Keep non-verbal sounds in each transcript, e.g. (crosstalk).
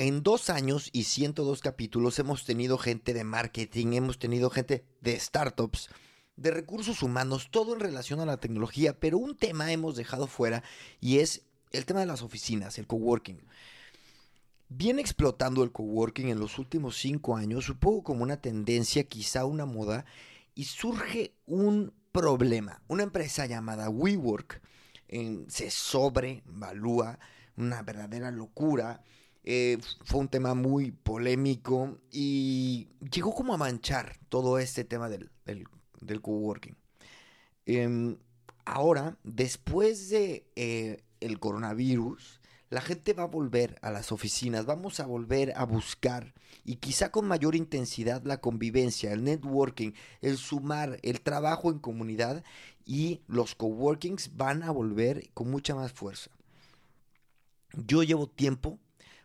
en dos años y 102 capítulos hemos tenido gente de marketing, hemos tenido gente de startups, de recursos humanos, todo en relación a la tecnología, pero un tema hemos dejado fuera y es el tema de las oficinas, el coworking. Viene explotando el coworking en los últimos cinco años, supongo como una tendencia, quizá una moda, y surge un problema. Una empresa llamada WeWork se sobrevalúa, una verdadera locura. Eh, fue un tema muy polémico y llegó como a manchar todo este tema del, del, coworking. Em, ahora, después de eh, el coronavirus, la gente va a volver a las oficinas, vamos a volver a buscar y quizá con mayor intensidad la convivencia, el networking, el sumar, el trabajo en comunidad y los coworkings van a volver con mucha más fuerza. Yo llevo tiempo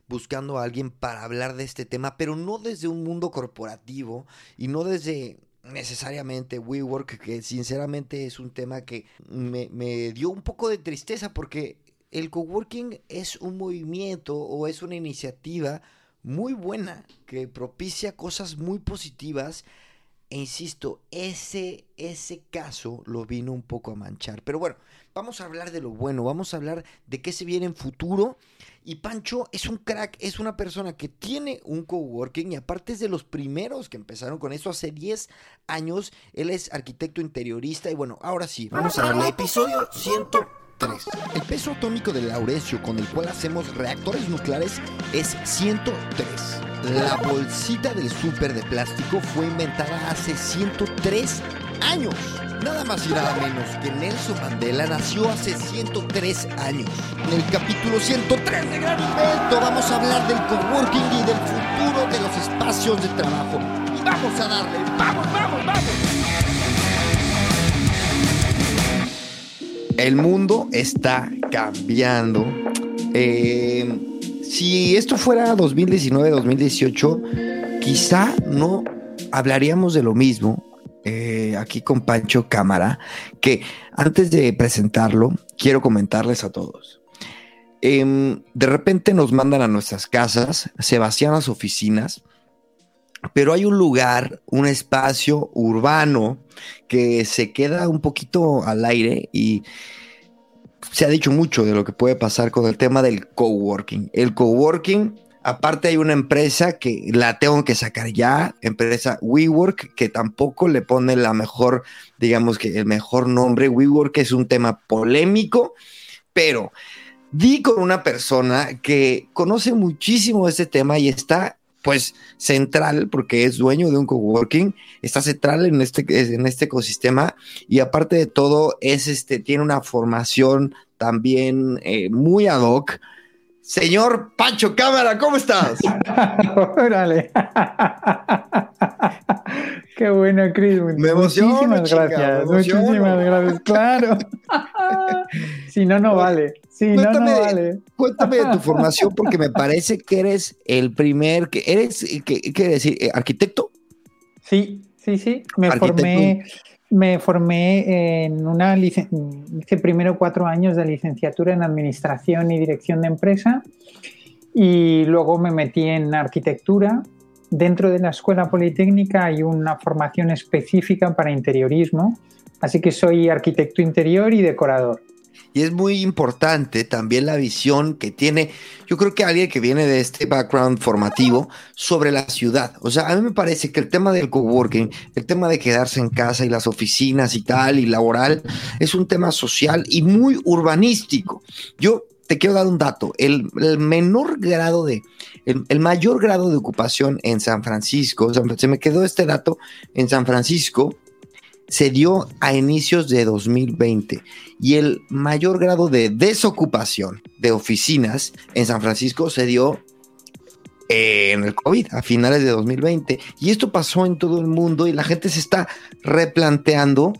buscando a alguien para hablar de este tema, pero no desde un mundo corporativo y no desde necesariamente WeWork, que sinceramente es un tema que me, dio un poco de tristeza porque el coworking es un movimiento o es una iniciativa muy buena que propicia cosas muy positivas. E insisto, ese, ese caso lo vino un poco a manchar. Pero bueno, vamos a hablar de lo bueno, vamos a hablar de qué se viene en futuro. Y Pancho es un crack, es una persona que tiene un coworking y aparte es de los primeros que empezaron con eso hace 10 años. Él es arquitecto interiorista y bueno, ahora sí, vamos a darle episodio 100. 3. El peso atómico del laurecio con el cual hacemos reactores nucleares es 103. La bolsita del súper de plástico fue inventada hace 103 años. Nada más y nada menos que Nelson Mandela nació hace 103 años. En el capítulo 103 de Gran Invento vamos a hablar del coworking y del futuro de los espacios de trabajo. Vamos a darle, vamos, vamos, vamos. El mundo está cambiando. Eh, si esto fuera 2019-2018, quizá no hablaríamos de lo mismo. Eh, aquí con Pancho Cámara, que antes de presentarlo, quiero comentarles a todos. Em, de repente nos mandan a nuestras casas, se vacían las oficinas, pero hay un lugar, un espacio urbano que se queda un poquito al aire y se ha dicho mucho de lo que puede pasar con el tema del coworking. El coworking, aparte hay una empresa que la tengo que sacar ya, empresa WeWork, que tampoco le pone la mejor, digamos que el mejor nombre. WeWork es un tema polémico, pero di con una persona que conoce muchísimo este tema y está pues central, porque es dueño de un coworking, está central en este, en este ecosistema y aparte de todo, es este, tiene una formación también eh, muy ad hoc. Señor Pancho Cámara, ¿cómo estás? (laughs) Órale. (laughs) Qué bueno, Chris. Me Muchísimas gracias. Muchísimas gracias. Claro. (laughs) si no, no vale. Si no, no vale. Cuéntame de tu formación porque me parece que eres el primer, que eres, ¿qué quiere decir? Eh, ¿Arquitecto? Sí, sí, sí. Me formé, me formé en una hice primero cuatro años de licenciatura en administración y dirección de empresa y luego me metí en arquitectura. Dentro de la escuela politécnica hay una formación específica para interiorismo, así que soy arquitecto interior y decorador. Y es muy importante también la visión que tiene, yo creo que alguien que viene de este background formativo sobre la ciudad. O sea, a mí me parece que el tema del coworking, el tema de quedarse en casa y las oficinas y tal, y laboral, es un tema social y muy urbanístico. Yo te quiero dar un dato. El, menor grado de, el, mayor grado de ocupación en San Francisco, se me quedó este dato en San Francisco, se dio a inicios de 2020 y el mayor grado de desocupación de oficinas en San Francisco se dio en el COVID a finales de 2020 y esto pasó en todo el mundo y la gente se está replanteando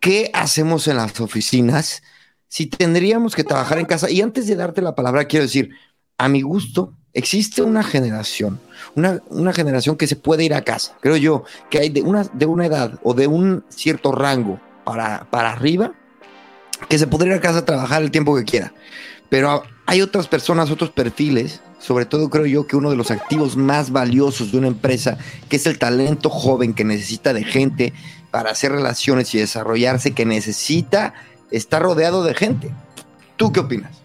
qué hacemos en las oficinas si tendríamos que trabajar en casa. Y antes de darte la palabra quiero decir a mi gusto existe una generación, una, generación que se puede ir a casa, creo yo, que hay de una, de una edad o de un cierto rango para, para arriba, que se podría ir a casa a trabajar el tiempo que quiera. Pero hay otras personas, otros perfiles sobre todo creo yo que uno de los activos más valiosos de una empresa, que es el talento joven que necesita de gente para hacer relaciones y desarrollarse, que necesita estar rodeado de gente. ¿Tú qué opinas?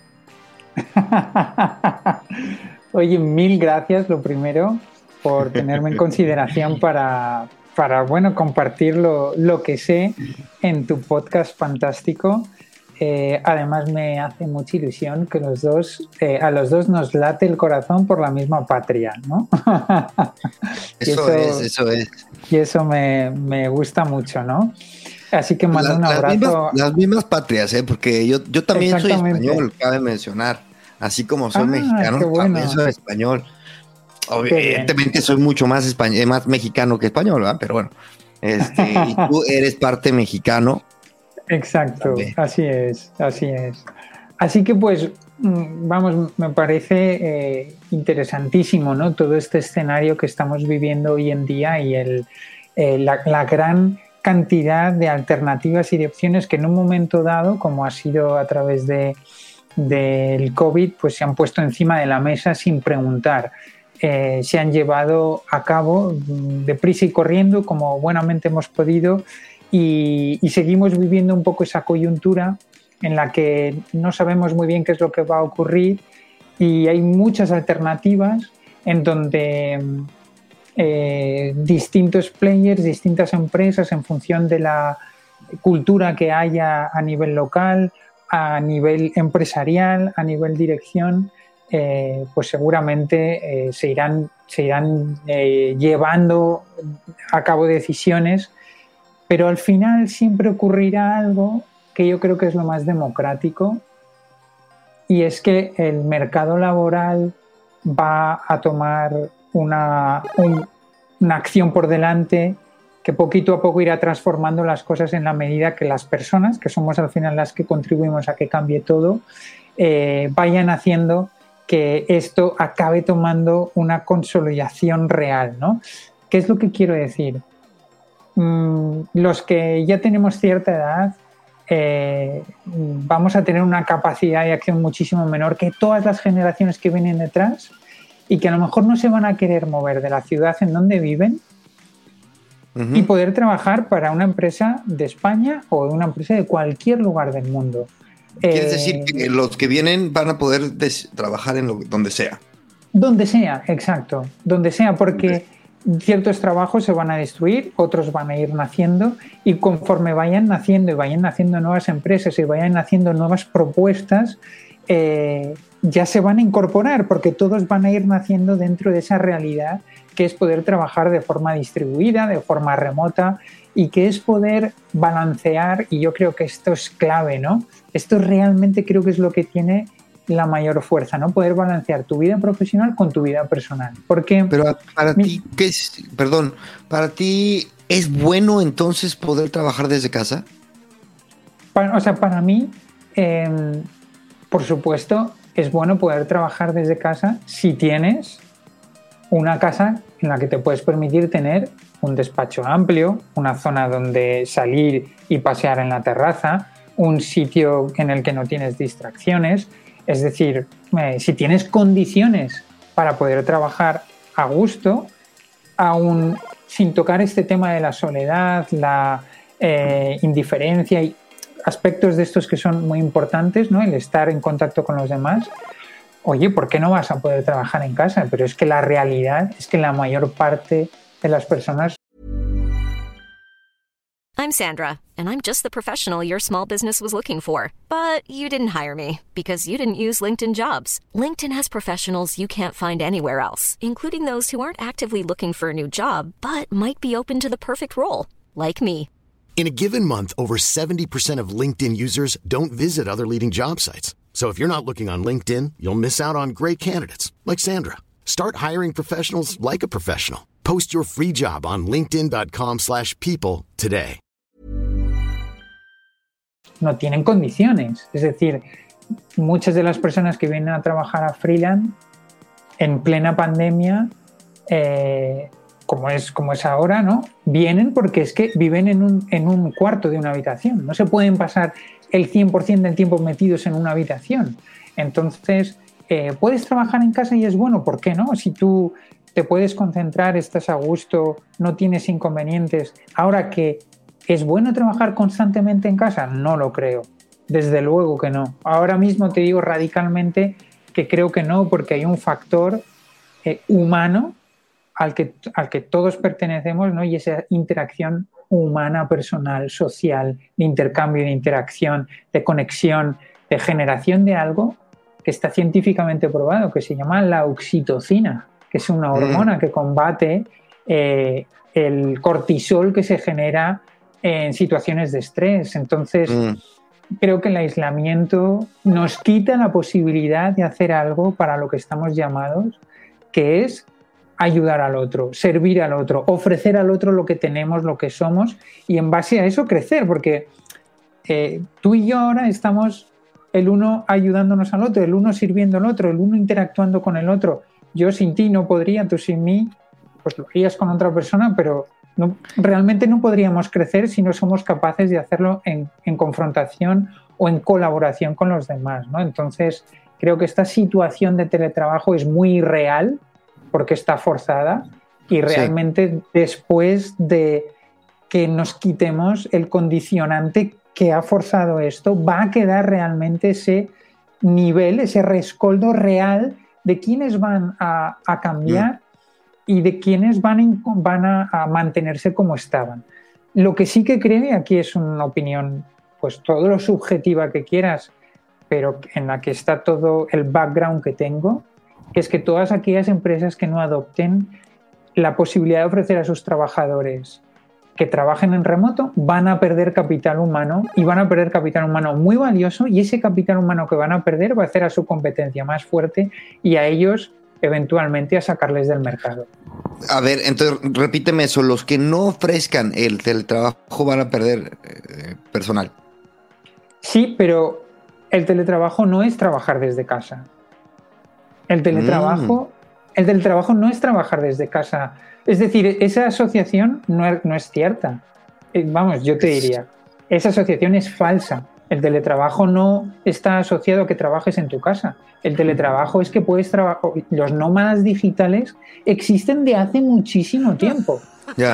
(laughs) Oye, mil gracias, lo primero, por tenerme en (laughs) consideración para, para bueno, compartir lo, lo que sé en tu podcast fantástico. Eh, además me hace mucha ilusión que los dos, eh, a los dos nos late el corazón por la misma patria, ¿no? (laughs) eso, es, eso es. Y eso me, me gusta mucho, ¿no? Así que mando un abrazo. Las mismas, patrias, ¿eh? Porque yo, yo también soy español, cabe mencionar. Así como soy ah, mexicano, también soy español. Evidentemente soy mucho más, español, más mexicano que español, ¿verdad? Pero bueno, este, y (laughs) tú eres parte mexicano Exacto, así es, así es. Así que pues, mm, vamos, me parece eh, interesantísimo, ¿no? Todo este escenario que estamos viviendo hoy en día y el, eh, la, gran cantidad de alternativas y de opciones que en un momento dado, como ha sido a través de, del COVID, pues se han puesto encima de la mesa sin preguntar. Eh, se han llevado a cabo mm, deprisa y corriendo, como buenamente hemos podido, y, seguimos viviendo un poco esa coyuntura en la que no sabemos muy bien qué es lo que va a ocurrir y hay muchas alternativas en donde eh, distintos players, distintas empresas en función de la cultura que haya a nivel local, a nivel empresarial, a nivel dirección, eh, pues seguramente eh, se irán, se irán llevando a cabo decisiones pero al final siempre ocurrirá algo que yo creo que es lo más democrático y es que el mercado laboral va a tomar una, una acción por delante que poquito a poco irá transformando las cosas en la medida que las personas, que somos al final las que contribuimos a que cambie todo, eh, vayan haciendo que esto acabe tomando una consolidación real. ¿no? ¿Qué es lo que quiero decir? Mm, los que ya tenemos cierta edad eh, vamos a tener una capacidad de acción muchísimo menor que todas las generaciones que vienen detrás y que a lo mejor no se van a querer mover de la ciudad en donde viven y poder trabajar para una empresa de España o una empresa de cualquier lugar del mundo. Quiere decir eh, que los que vienen van a poder trabajar en lo, donde sea. Donde sea, exacto, donde sea, porque ciertos trabajos se van a destruir, otros van a ir naciendo y conforme vayan naciendo y vayan naciendo nuevas empresas y vayan naciendo nuevas propuestas, eh, ya se van a incorporar porque todos van a ir naciendo dentro de esa realidad que es poder trabajar de forma distribuida, de forma remota y que es poder balancear, y yo creo que esto es clave, ¿no? Esto realmente creo que es lo que tiene la mayor fuerza, ¿no? Poder balancear tu vida profesional con tu vida personal. Porque. Pero para ti, ¿qué es? Perdón, ¿para ti es bueno entonces poder trabajar desde casa? o sea, para mí, em, por supuesto, es bueno poder trabajar desde casa si tienes una casa en la que te puedes permitir tener un despacho amplio, una zona donde salir y pasear en la terraza, un sitio en el que no tienes distracciones, es decir, eh, si tienes condiciones para poder trabajar a gusto, aún sin tocar este tema de la soledad, la eh, indiferencia y aspectos de estos que son muy importantes, ¿no? El estar en contacto con los demás. Oye, ¿por qué no vas a poder trabajar en casa? Pero es que la realidad es que la mayor parte de las personas I'm Sandra, and I'm just the professional your small business was looking for. But you didn't hire me because you didn't use LinkedIn jobs. LinkedIn has professionals you can't find anywhere else, including those who aren't actively looking for a new job but might be open to the perfect role, like me. In a given month, over 70% of LinkedIn users don't visit other leading job sites. So if you're not looking on LinkedIn, you'll miss out on great candidates like Sandra. Start hiring professionals like a professional. Post your free job on linkedin.com/people today. no tienen condiciones. Es decir, muchas de las personas que vienen a trabajar a freelance en plena pandemia, eh, como, es, como es ahora, ¿no? Vienen porque es que viven en un, en un cuarto de una habitación. No se pueden pasar el 100% del tiempo metidos en una habitación. Entonces, eh, puedes trabajar en casa y es bueno, ¿por qué no? Si tú te puedes concentrar, estás a gusto, no tienes inconvenientes. Ahora que es bueno trabajar constantemente en casa, no lo creo. Desde luego que no. Ahora mismo te digo radicalmente que creo que no, porque hay un factor eh, humano al que, al que todos pertenecemos, ¿no? Y esa interacción humana, personal, social, de intercambio, de interacción, de conexión, de generación de algo que está científicamente probado, que se llama la oxitocina, que es una hormona que combate eh, el cortisol que se genera en situaciones de estrés. Entonces, mm. creo que el aislamiento nos quita la posibilidad de hacer algo para lo que estamos llamados, que es ayudar al otro, servir al otro, ofrecer al otro lo que tenemos, lo que somos y en base a eso crecer, porque eh, tú y yo ahora estamos el uno ayudándonos al otro, el uno sirviendo al otro, el uno interactuando con el otro. Yo sin ti no podría, tú sin mí, pues lo harías con otra persona, pero no, realmente no podríamos crecer si no somos capaces de hacerlo en, confrontación o en colaboración con los demás. ¿no? Entonces, creo que esta situación de teletrabajo es muy real porque está forzada y realmente después de que nos quitemos el condicionante que ha forzado esto, va a quedar realmente ese nivel, ese rescoldo real de quienes van a, cambiar mm. y de quienes van, van a, mantenerse como estaban. Lo que sí que creo, y aquí es una opinión, pues todo lo subjetiva que quieras, pero en la que está todo el background que tengo, es que todas aquellas empresas que no adopten la posibilidad de ofrecer a sus trabajadores que trabajen en remoto van a perder capital humano y van a perder capital humano muy valioso y ese capital humano que van a perder va a hacer a su competencia más fuerte y a ellos eventualmente a sacarles del mercado. A ver, entonces repíteme eso, los que no ofrezcan el teletrabajo van a perder eh, personal. Sí, pero el teletrabajo no es trabajar desde casa. El teletrabajo, mm. el teletrabajo no es trabajar desde casa. Es decir, esa asociación no es, no es cierta. Eh, vamos, yo te diría, esa asociación es falsa. El teletrabajo no está asociado a que trabajes en tu casa. El teletrabajo es que puedes trabajar. Los nómadas digitales existen de hace muchísimo tiempo.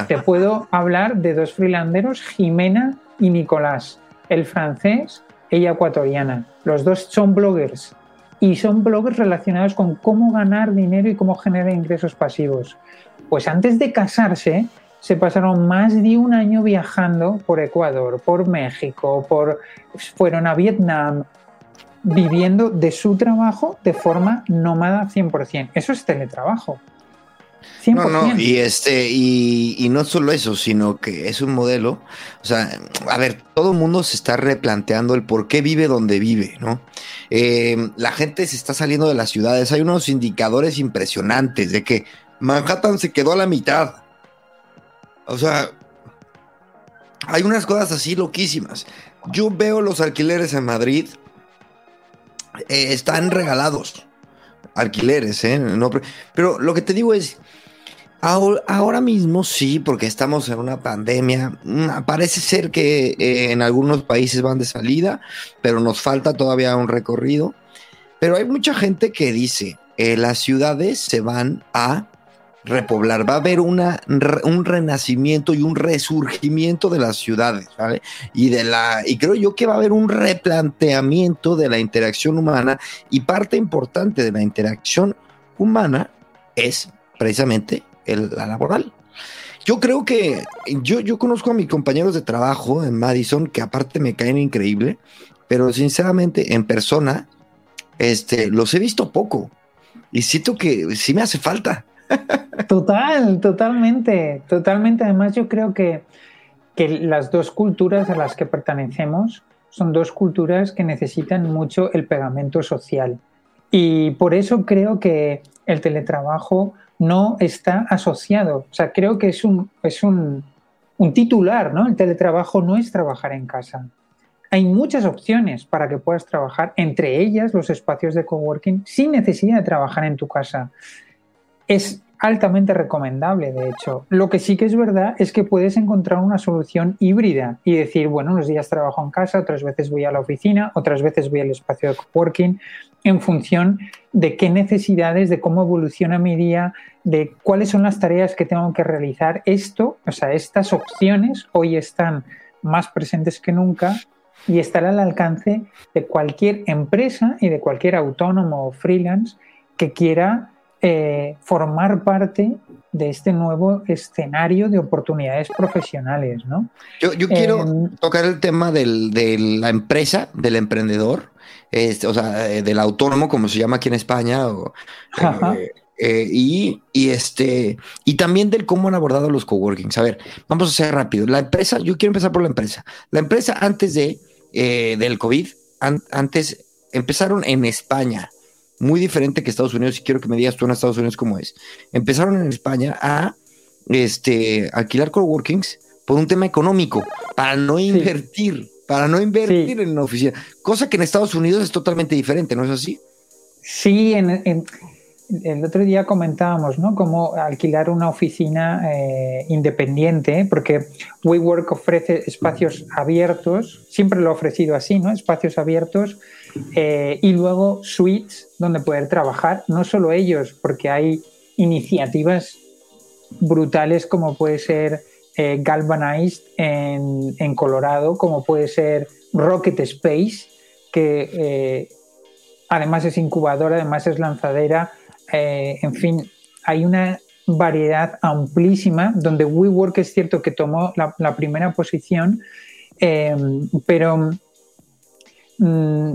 Te puedo hablar de dos freelanderos, Jimena y Nicolás. El francés, ella ecuatoriana. Los dos son bloggers y son blogs relacionados con cómo ganar dinero y cómo generar ingresos pasivos. Pues antes de casarse, se pasaron más de un año viajando por Ecuador, por México, por, fueron a Vietnam, viviendo de su trabajo de forma nómada 100%. Eso es teletrabajo. No, no, y este, y, no solo eso, sino que es un modelo. O sea, a ver, todo el mundo se está replanteando el por qué vive donde vive, ¿no? Eh, la gente se está saliendo de las ciudades. Hay unos indicadores impresionantes de que Manhattan se quedó a la mitad. O sea, hay unas cosas así loquísimas. Yo veo los alquileres en Madrid, eh, están regalados. Alquileres, ¿eh? No, pero lo que te digo es, Ahora, mismo sí, porque estamos en una pandemia. Mm, parece ser que eh, en algunos países van de salida, pero nos falta todavía un recorrido. Pero hay mucha gente que dice, eh, las ciudades se van a repoblar, va a haber un renacimiento y un resurgimiento de las ciudades, ¿vale? Y, de la, y creo yo que va a haber un replanteamiento de la interacción humana y parte importante de la interacción humana es precisamente la laboral. Yo creo que yo, yo conozco a mis compañeros de trabajo en Madison que aparte me caen increíble, pero sinceramente en persona este, los he visto poco y siento que sí me hace falta. Total, totalmente, totalmente. Además yo creo que, que las dos culturas a las que pertenecemos son dos culturas que necesitan mucho el pegamento social. Y por eso creo que el teletrabajo no está asociado. O sea, creo que es un, es un, titular, ¿no? El teletrabajo no es trabajar en casa. Hay muchas opciones para que puedas trabajar, entre ellas los espacios de coworking, sin necesidad de trabajar en tu casa. Es altamente recomendable, de hecho. Lo que sí que es verdad es que puedes encontrar una solución híbrida y decir, bueno, unos días trabajo en casa, otras veces voy a la oficina, otras veces voy al espacio de coworking, en función de qué necesidades, de cómo evoluciona mi día, de cuáles son las tareas que tengo que realizar. Esto, o sea, estas opciones hoy están más presentes que nunca y estará al alcance de cualquier empresa y de cualquier autónomo o freelance que quiera eh, formar parte de este nuevo escenario de oportunidades profesionales, ¿no? Yo, quiero em, tocar el tema de la empresa, del emprendedor, este, o sea, eh, del autónomo, como se llama aquí en España, eh, y, este, y también del cómo han abordado los coworkings. A ver, vamos a hacer rápido. La empresa, yo quiero empezar por la empresa. La empresa antes de, del COVID, antes empezaron en España muy diferente que Estados Unidos, y quiero que me digas tú en Estados Unidos cómo es. Empezaron en España a este, alquilar coworkings por un tema económico, para no invertir, para no invertir en una oficina, cosa que en Estados Unidos es totalmente diferente, ¿no es así? Sí, en, el otro día comentábamos, ¿no? Cómo alquilar una oficina eh, independiente, porque WeWork ofrece espacios abiertos, siempre lo ha ofrecido así, ¿no? Espacios abiertos eh, y luego suites donde poder trabajar, no solo ellos, porque hay iniciativas brutales como puede ser eh, Galvanized en, Colorado, como puede ser Rocket Space, que además es incubadora, además es lanzadera, eh, en fin, hay una variedad amplísima donde WeWork es cierto que tomó la, primera posición, eh, pero mm,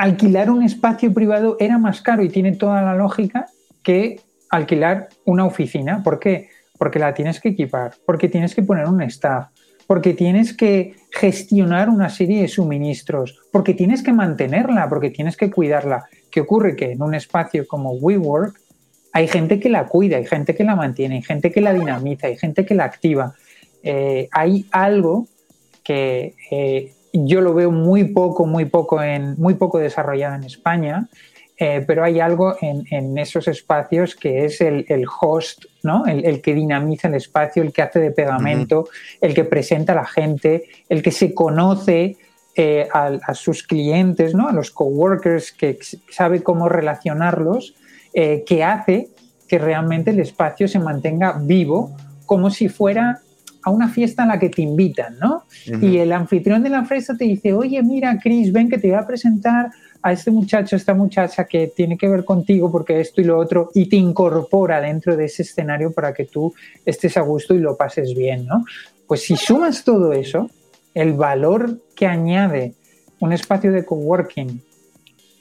alquilar un espacio privado era más caro y tiene toda la lógica que alquilar una oficina. ¿Por qué? Porque la tienes que equipar, porque tienes que poner un staff, porque tienes que gestionar una serie de suministros, porque tienes que mantenerla, porque tienes que cuidarla. ¿Qué ocurre? Que en un espacio como WeWork hay gente que la cuida, hay gente que la mantiene, hay gente que la dinamiza, hay gente que la activa. Eh, hay algo que eh, yo lo veo muy poco, muy poco, en, muy poco desarrollado en España, eh, pero hay algo en, esos espacios que es el, host, ¿no? El, que dinamiza el espacio, el que hace de pegamento, el que presenta a la gente, el que se conoce, eh, a, sus clientes, ¿no? a los coworkers, que sabe cómo relacionarlos, eh, que hace que realmente el espacio se mantenga vivo, como si fuera a una fiesta en la que te invitan, ¿no? Y el anfitrión de la fiesta te dice, oye, mira, Chris, ven que te voy a presentar a este muchacho, esta muchacha que tiene que ver contigo porque esto y lo otro, y te incorpora dentro de ese escenario para que tú estés a gusto y lo pases bien, ¿no? Pues si sumas todo eso, el valor que añade un espacio de coworking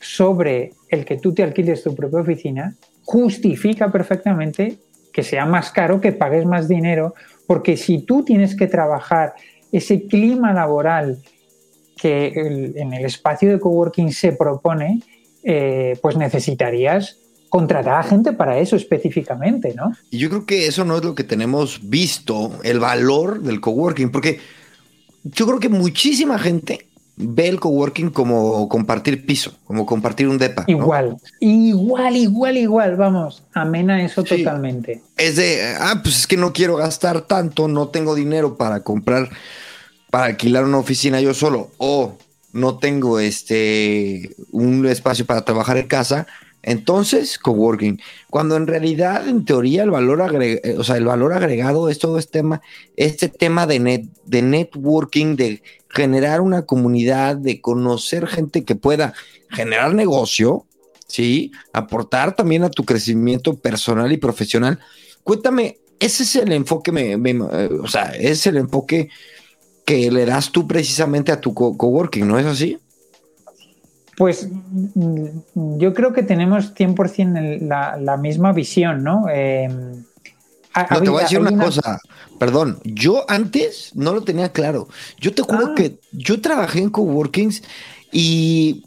sobre el que tú te alquiles tu propia oficina justifica perfectamente que sea más caro, que pagues más dinero, porque si tú tienes que trabajar ese clima laboral que en el espacio de coworking se propone, eh, pues necesitarías contratar a gente para eso específicamente, ¿no? Y yo creo que eso no es lo que tenemos visto, el valor del coworking, porque yo creo que muchísima gente ve el coworking como compartir piso, como compartir un depa. Igual, igual, igual, igual, vamos, amena eso totalmente. Es de, ah, pues es que no quiero gastar tanto, no tengo dinero para comprar, para alquilar una oficina yo solo, o no tengo este, un espacio para trabajar en casa, entonces, coworking, cuando en realidad, en teoría, el valor, agregado, eh, o sea, el valor agregado es todo este tema, este tema de, net, de networking, de generar una comunidad, de conocer gente que pueda generar negocio, ¿sí? Aportar también a tu crecimiento personal y profesional. Cuéntame, ese es el enfoque, eh, o sea, es el enfoque que le das tú precisamente a tu coworking, ¿no es así? Pues mm, yo creo que tenemos 100% la, la misma visión, ¿no? Em, no, te voy a decir una, cosa, perdón, yo antes no lo tenía claro. Yo te juro ah. que yo trabajé en coworkings y,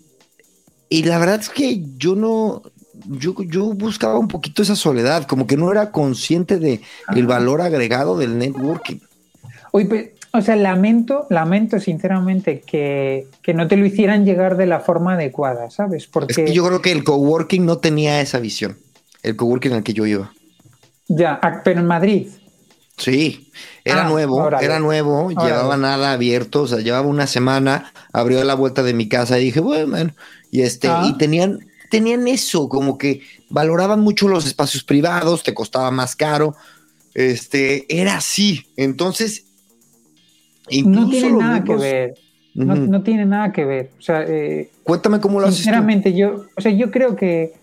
y la verdad es que yo no, yo, yo buscaba un poquito esa soledad, como que no era consciente de el ah. valor agregado del networking. Oye, o sea, lamento, lamento sinceramente que, no te lo hicieran llegar de la forma adecuada, ¿sabes? Porque yo creo que el coworking no tenía esa visión, el coworking al que yo iba. Ya, ah, pero en Madrid. Sí, era ah, nuevo, era nuevo, llevaba nada abierto, o sea, llevaba una semana, abrió la vuelta de mi casa y dije, bueno, y este, y ah. tenían, tenían eso, como que valoraban mucho los espacios privados, te costaba más caro, este, era así, entonces, no tiene nada que ver. No, tiene nada que ver. O sea, eh, Cuéntame cómo lo haces. Sinceramente, yo, o sea, yo creo que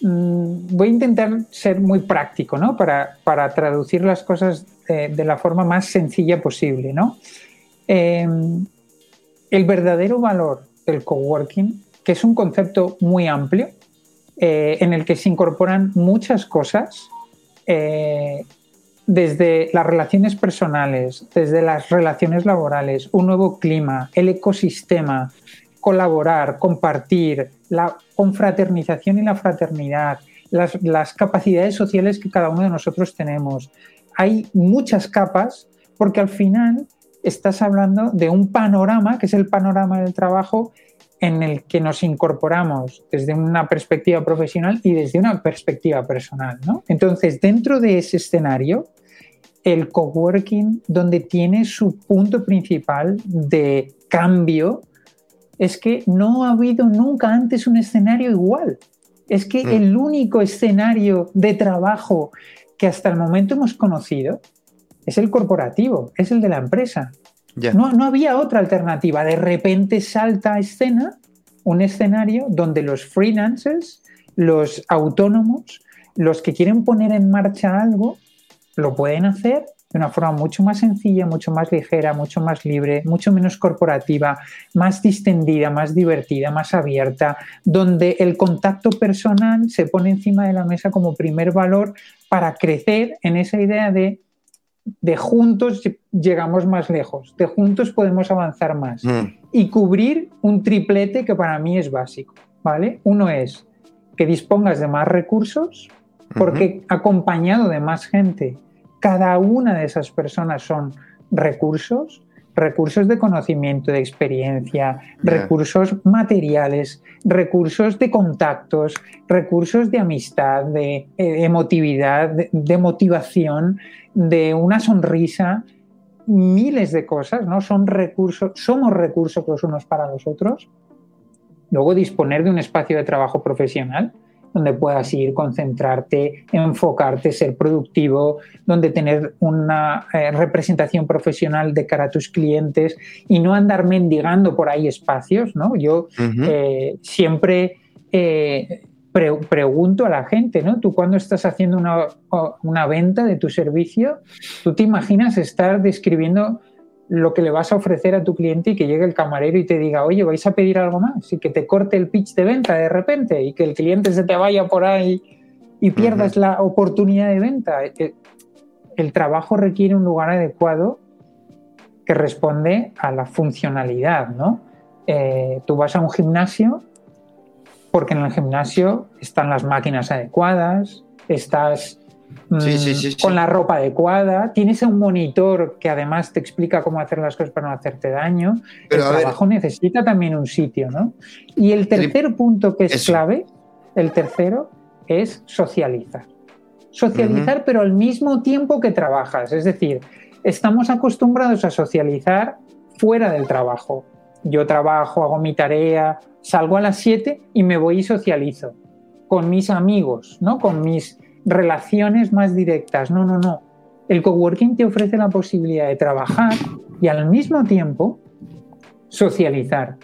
Mm, voy a intentar ser muy práctico, ¿no? Para, traducir las cosas de, la forma más sencilla posible, ¿no? Em, el verdadero valor del coworking, que es un concepto muy amplio, eh, en el que se incorporan muchas cosas, eh, desde las relaciones personales, desde las relaciones laborales, un nuevo clima, el ecosistema, colaborar, compartir, la confraternización y la fraternidad, las, capacidades sociales que cada uno de nosotros tenemos. Hay muchas capas porque al final estás hablando de un panorama, que es el panorama del trabajo, en el que nos incorporamos desde una perspectiva profesional y desde una perspectiva personal. Entonces, dentro de ese escenario, el coworking, donde tiene su punto principal de cambio, es que no ha habido nunca antes un escenario igual. Es que mm. el único escenario de trabajo que hasta el momento hemos conocido es el corporativo, es el de la empresa. No, no había otra alternativa. De repente salta a escena un escenario donde los freelancers, los autónomos, los que quieren poner en marcha algo, lo pueden hacer de una forma mucho más sencilla, mucho más ligera, mucho más libre, mucho menos corporativa, más distendida, más divertida, más abierta, donde el contacto personal se pone encima de la mesa como primer valor para crecer en esa idea de de juntos llegamos más lejos, de juntos podemos avanzar más mm. y cubrir un triplete que para mí es básico, ¿vale? Uno es que dispongas de más recursos, porque acompañado de más gente cada una de esas personas son recursos, recursos de conocimiento, de experiencia, recursos materiales, recursos de contactos, recursos de amistad, de eh, emotividad, de, motivación, de una sonrisa, miles de cosas, ¿no? Son recursos, somos recursos los unos para los otros. Luego disponer de un espacio de trabajo profesional donde puedas ir, concentrarte, enfocarte, ser productivo, donde tener una eh, representación profesional de cara a tus clientes y no andar mendigando por ahí espacios, ¿no? Yo eh, siempre eh, pregunto a la gente, ¿no? Tú cuando estás haciendo una, una venta de tu servicio, ¿tú te imaginas estar describiendo lo que le vas a ofrecer a tu cliente y que llegue el camarero y te diga, oye, vais a pedir algo más y que te corte el pitch de venta de repente y que el cliente se te vaya por ahí y pierdas la oportunidad de venta. Eh, el trabajo requiere un lugar adecuado que responde a la funcionalidad, ¿no? Eh, tú vas a un gimnasio porque en el gimnasio están las máquinas adecuadas, estás Mm, con la ropa adecuada, tienes un monitor que además te explica cómo hacer las cosas para no hacerte daño. el trabajo necesita también un sitio, ¿no? Y el tercer punto que es clave, el tercero, es socializar. Socializar, pero al mismo tiempo que trabajas. Es decir, estamos acostumbrados a socializar fuera del trabajo. Yo trabajo, hago mi tarea, salgo a las 7 y me voy y socializo con mis amigos, ¿no? Con mis relaciones más directas. No, no, no. El coworking te ofrece la posibilidad de trabajar y al mismo tiempo socializar.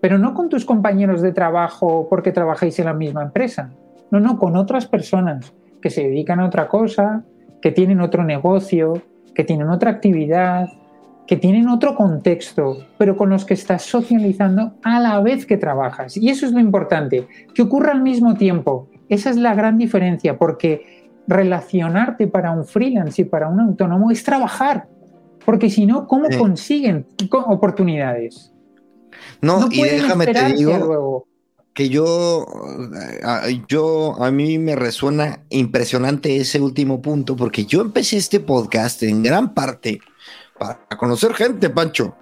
Pero no con tus compañeros de trabajo porque trabajáis en la misma empresa. No, no, con otras personas que se dedican a otra cosa, que tienen otro negocio, que tienen otra actividad, que tienen otro contexto, pero con los que estás socializando a la vez que trabajas. Y eso es lo importante, que ocurra al mismo tiempo, esa es la gran diferencia, porque relacionarte para un freelance y para un autónomo es trabajar, porque si no, ¿cómo consiguen oportunidades? No, y déjame te digo que yo, yo, a mí me resuena impresionante ese último punto, porque yo empecé este podcast en gran parte para conocer gente, Pancho.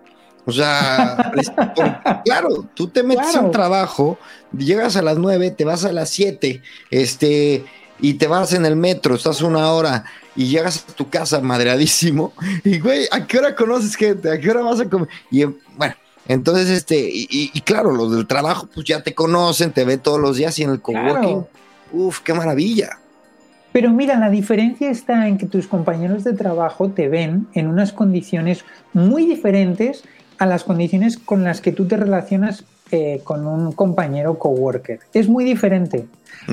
O sea, (laughs) claro, tú te metes a un trabajo, llegas a las nueve, te vas a las siete, este, y te vas en el metro, estás una hora y llegas a tu casa madreadísimo y güey, ¿a qué hora conoces gente? ¿A qué hora vas a comer? Y bueno, entonces este, y, claro, los del trabajo pues ya te conocen, te ven todos los días y en el coworking, uf, qué maravilla. Pero mira, la diferencia está en que tus compañeros de trabajo te ven en unas condiciones muy diferentes a las condiciones con las que tú te relacionas eh, con un compañero coworker. Es muy diferente,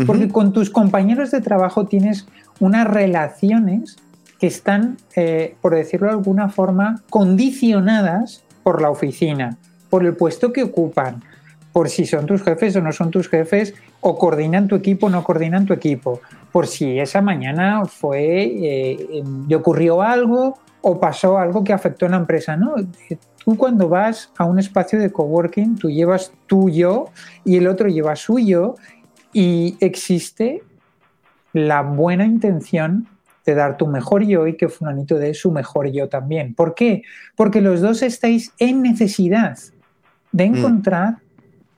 porque con tus compañeros de trabajo tienes unas relaciones que están, eh, por decirlo de alguna forma, condicionadas por la oficina, por el puesto que ocupan, por si son tus jefes o no son tus jefes, o coordinan tu equipo o no coordinan tu equipo, por si esa mañana fue, eh, em, ocurrió algo o pasó algo que afectó a la empresa, ¿no? Tú cuando vas a un espacio de coworking, tú llevas tu yo y el otro lleva suyo y existe la buena intención de dar tu mejor yo y que fulanito dé su mejor yo también. ¿Por qué? Porque los dos estáis en necesidad de mm. encontrar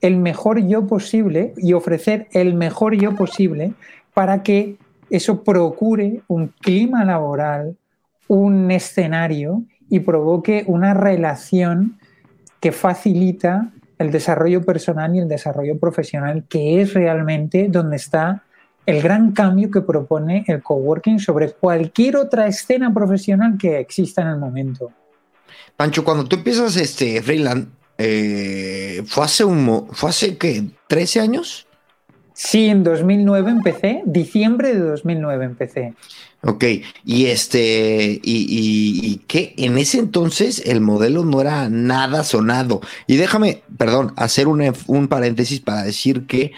el mejor yo posible y ofrecer el mejor yo posible para que eso procure un clima laboral, un escenario y provoque una relación que facilita el desarrollo personal y el desarrollo profesional, que es realmente donde está el gran cambio que propone el coworking sobre cualquier otra escena profesional que exista en el momento. Pancho, cuando tú empiezas este freelance, eh, ¿fue hace un fue hace qué, 13 años? Sí, en 2009 empecé, diciembre de 2009 empecé. Ok, y este, y, que en ese entonces el modelo no era nada sonado. Y déjame, perdón, hacer un, paréntesis para decir que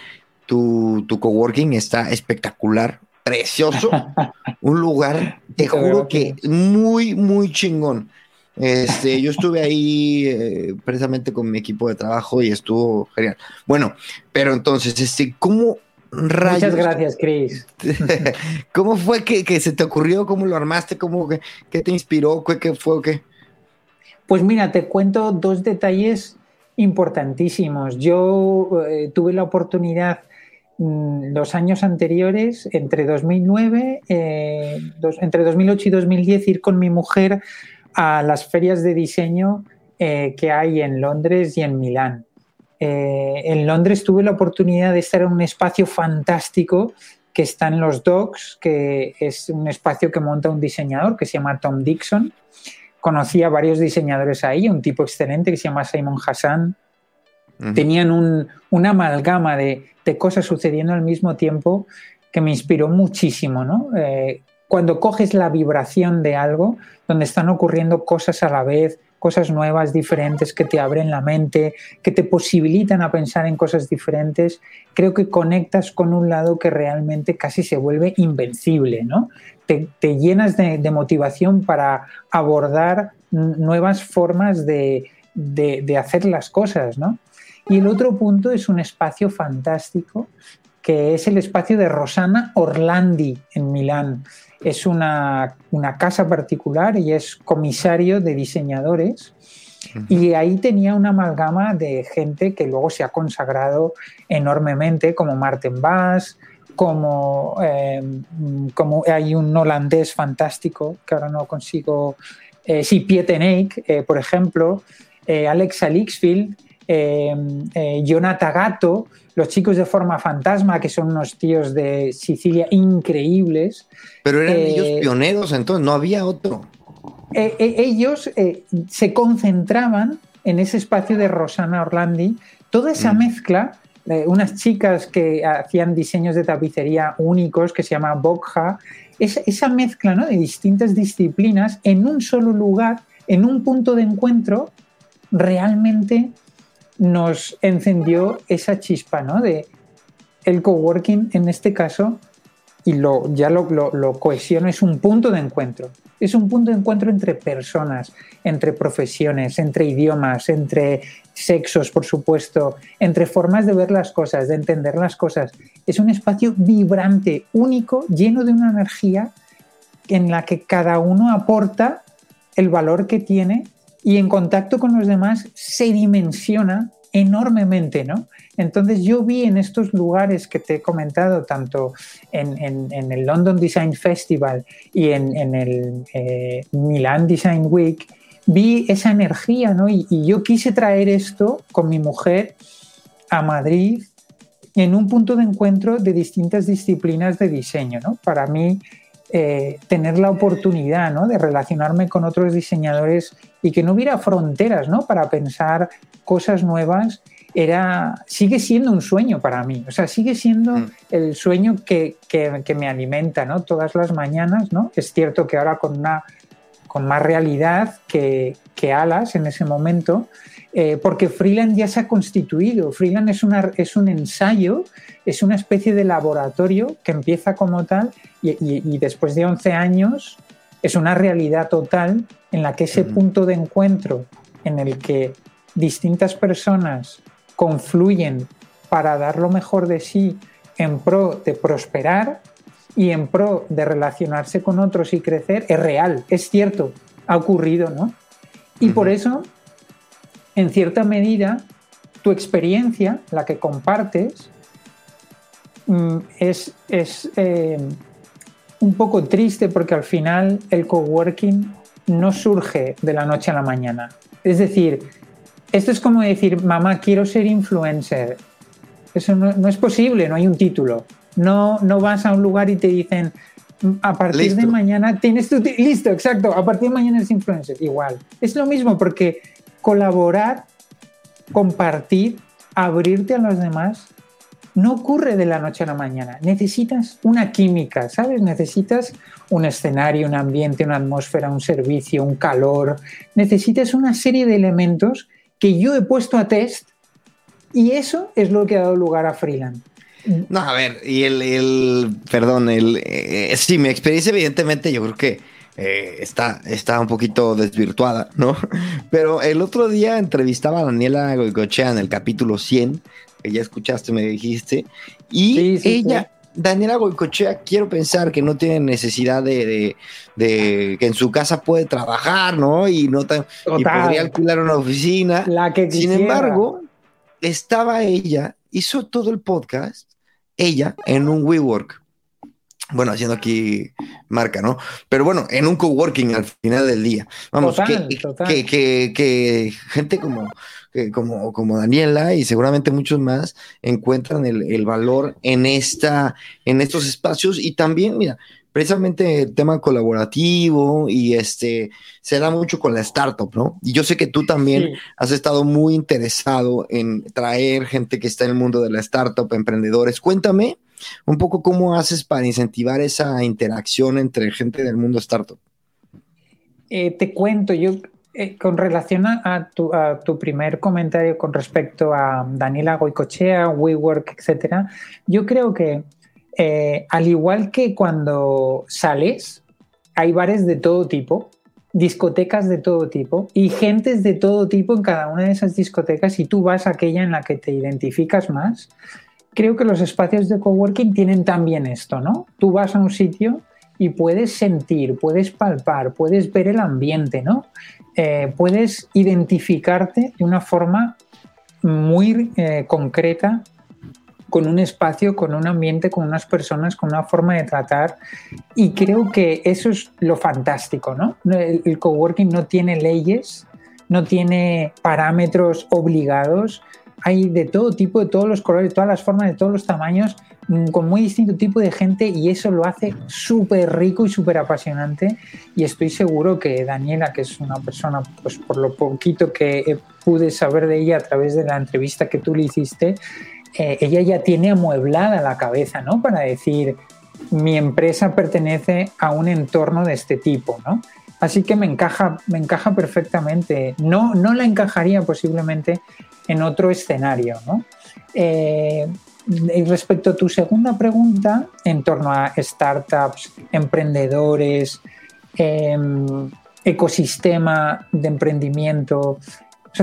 tu, tu coworking está espectacular, precioso, (laughs) un lugar, te juro que muy, muy chingón. Este, yo estuve ahí eh, precisamente con mi equipo de trabajo y estuvo genial. Bueno, pero entonces, este, ¿cómo Muchas gracias, Chris. (laughs) ¿Cómo fue que, se te ocurrió? ¿Cómo lo armaste? ¿Cómo, qué, qué te inspiró? ¿Qué, ¿Qué, fue? ¿Qué? Pues mira, te cuento dos detalles importantísimos. Yo eh, tuve la oportunidad mm, los años anteriores, entre 2009, eh, entre 2008 y 2010, ir con mi mujer a las ferias de diseño eh, que hay en Londres y en Milán. Eh, en Londres tuve la oportunidad de estar en un espacio fantástico que está en los Docks, que es un espacio que monta un diseñador que se llama Tom Dixon. Conocí a varios diseñadores ahí, un tipo excelente que se llama Simon Hassan. Tenían un, una amalgama de, cosas sucediendo al mismo tiempo que me inspiró muchísimo. Eh, cuando coges la vibración de algo, donde están ocurriendo cosas a la vez, cosas nuevas, diferentes, que te abren la mente, que te posibilitan a pensar en cosas diferentes, creo que conectas con un lado que realmente casi se vuelve invencible, ¿no? Te, llenas de, motivación para abordar nuevas formas de, de, hacer las cosas, ¿no? Y el otro punto es un espacio fantástico que es el espacio de Rosana Orlandi en Milán es una, casa particular y es comisario de diseñadores. Y ahí tenía una amalgama de gente que luego se ha consagrado enormemente, como Martin Bass, como, em, como hay un holandés fantástico, que ahora no consigo, eh, sí, Pieteneik, eh, por ejemplo, eh, Alexa Lixfield, em, eh, Jonathan Gato, los chicos de forma fantasma, que son unos tíos de Sicilia increíbles. Pero eran ellos eh, pioneros, entonces no había otro. Eh, eh, ellos se concentraban en ese espacio de Rosana Orlandi, toda esa mm. mezcla, unas chicas que hacían diseños de tapicería únicos que se llama Bokja, esa, esa mezcla ¿no? de distintas disciplinas en un solo lugar, en un punto de encuentro, realmente nos encendió esa chispa, ¿no? De el coworking en este caso, y lo, ya lo, lo, cohesiono, es un punto de encuentro. Es un punto de encuentro entre personas, entre profesiones, entre idiomas, entre sexos, por supuesto, entre formas de ver las cosas, de entender las cosas. Es un espacio vibrante, único, lleno de una energía en la que cada uno aporta el valor que tiene y en contacto con los demás se dimensiona enormemente, ¿no? Entonces yo vi en estos lugares que te he comentado, tanto en, el London Design Festival y en, el eh, Milan Design Week, vi esa energía, ¿no? Y, yo quise traer esto con mi mujer a Madrid en un punto de encuentro de distintas disciplinas de diseño, ¿no? Para mí, eh, tener la oportunidad ¿no? de relacionarme con otros diseñadores y que no hubiera fronteras ¿no? para pensar cosas nuevas era, sigue siendo un sueño para mí, o sea, sigue siendo mm. el sueño que, que, me alimenta ¿no? todas las mañanas. ¿no? Es cierto que ahora con, una, con más realidad que, que alas en ese momento, eh, porque Freeland ya se ha constituido. Freeland es, una, es un ensayo, es una especie de laboratorio que empieza como tal y, y después de 11 años es una realidad total en la que ese punto de encuentro en el que distintas personas confluyen para dar lo mejor de sí en pro de prosperar y en pro de relacionarse con otros y crecer es real, es cierto, ha ocurrido, ¿no? Y por eso, en cierta medida, tu experiencia, la que compartes, mm, es, es eh, un poco triste porque al final el coworking no surge de la noche a la mañana. Es decir, esto es como decir, mamá, quiero ser influencer. Eso no, es posible, no hay un título. No, no vas a un lugar y te dicen, a partir de mañana tienes tu... Listo, exacto, a partir de mañana eres influencer. Igual. Es lo mismo porque colaborar, compartir, abrirte a los demás, no ocurre de la noche a la mañana. Necesitas una química, ¿sabes? Necesitas un escenario, un ambiente, una atmósfera, un servicio, un calor. Necesitas una serie de elementos que yo he puesto a test y eso es lo que ha dado lugar a Freeland. No, a ver, y el, el perdón, el, eh, sí, mi experiencia evidentemente yo creo que eh, está, está un poquito desvirtuada, ¿no? (laughs) Pero el otro día entrevistaba a Daniela Goicochea en el capítulo 100 que ya escuchaste, me dijiste. Y ella, Daniela Goicochea, quiero pensar que no tiene necesidad de, que en su casa puede trabajar, ¿no? Y no y podría alquilar una oficina. La que Sin embargo, estaba ella, hizo todo el podcast, ella, en un WeWork bueno, haciendo aquí marca, ¿no? Pero bueno, en un coworking al final del día. Vamos, que, Que, que, gente como, como, como Daniela y seguramente muchos más encuentran el, valor en, esta, en estos espacios y también, mira, precisamente el tema colaborativo y este se da mucho con la startup, ¿no? Y yo sé que tú también has estado muy interesado en traer gente que está en el mundo de la startup, emprendedores. Cuéntame un poco cómo haces para incentivar esa interacción entre gente del mundo startup. Eh, te cuento, yo eh, con relación a tu, a tu, primer comentario con respecto a Daniela Goicochea, WeWork, etcétera, yo creo que eh, al igual que cuando sales, hay bares de todo tipo, discotecas de todo tipo y gentes de todo tipo en cada una de esas discotecas y tú vas a aquella en la que te identificas más creo que los espacios de coworking tienen también esto, ¿no? Tú vas a un sitio y puedes sentir, puedes palpar, puedes ver el ambiente, ¿no? Eh, puedes identificarte de una forma muy eh, concreta con un espacio, con un ambiente, con unas personas, con una forma de tratar. Y creo que eso es lo fantástico, ¿no? el coworking no tiene leyes, no tiene parámetros obligados, hay de todo tipo, de todos los colores, de todas las formas, de todos los tamaños, mm, con muy distinto tipo de gente y eso lo hace súper rico y súper apasionante. Y estoy seguro que Daniela, que es una persona, pues por lo poquito que pude saber de ella a través de la entrevista que tú le hiciste, eh, ella ya tiene amueblada la cabeza, ¿no? Para decir, mi empresa pertenece a un entorno de este tipo, ¿no? Así que me encaja, me encaja perfectamente. No, no la encajaría posiblemente en otro escenario. ¿no? Eh, y respecto a tu segunda pregunta, en torno a startups, emprendedores, em, ecosistema de emprendimiento,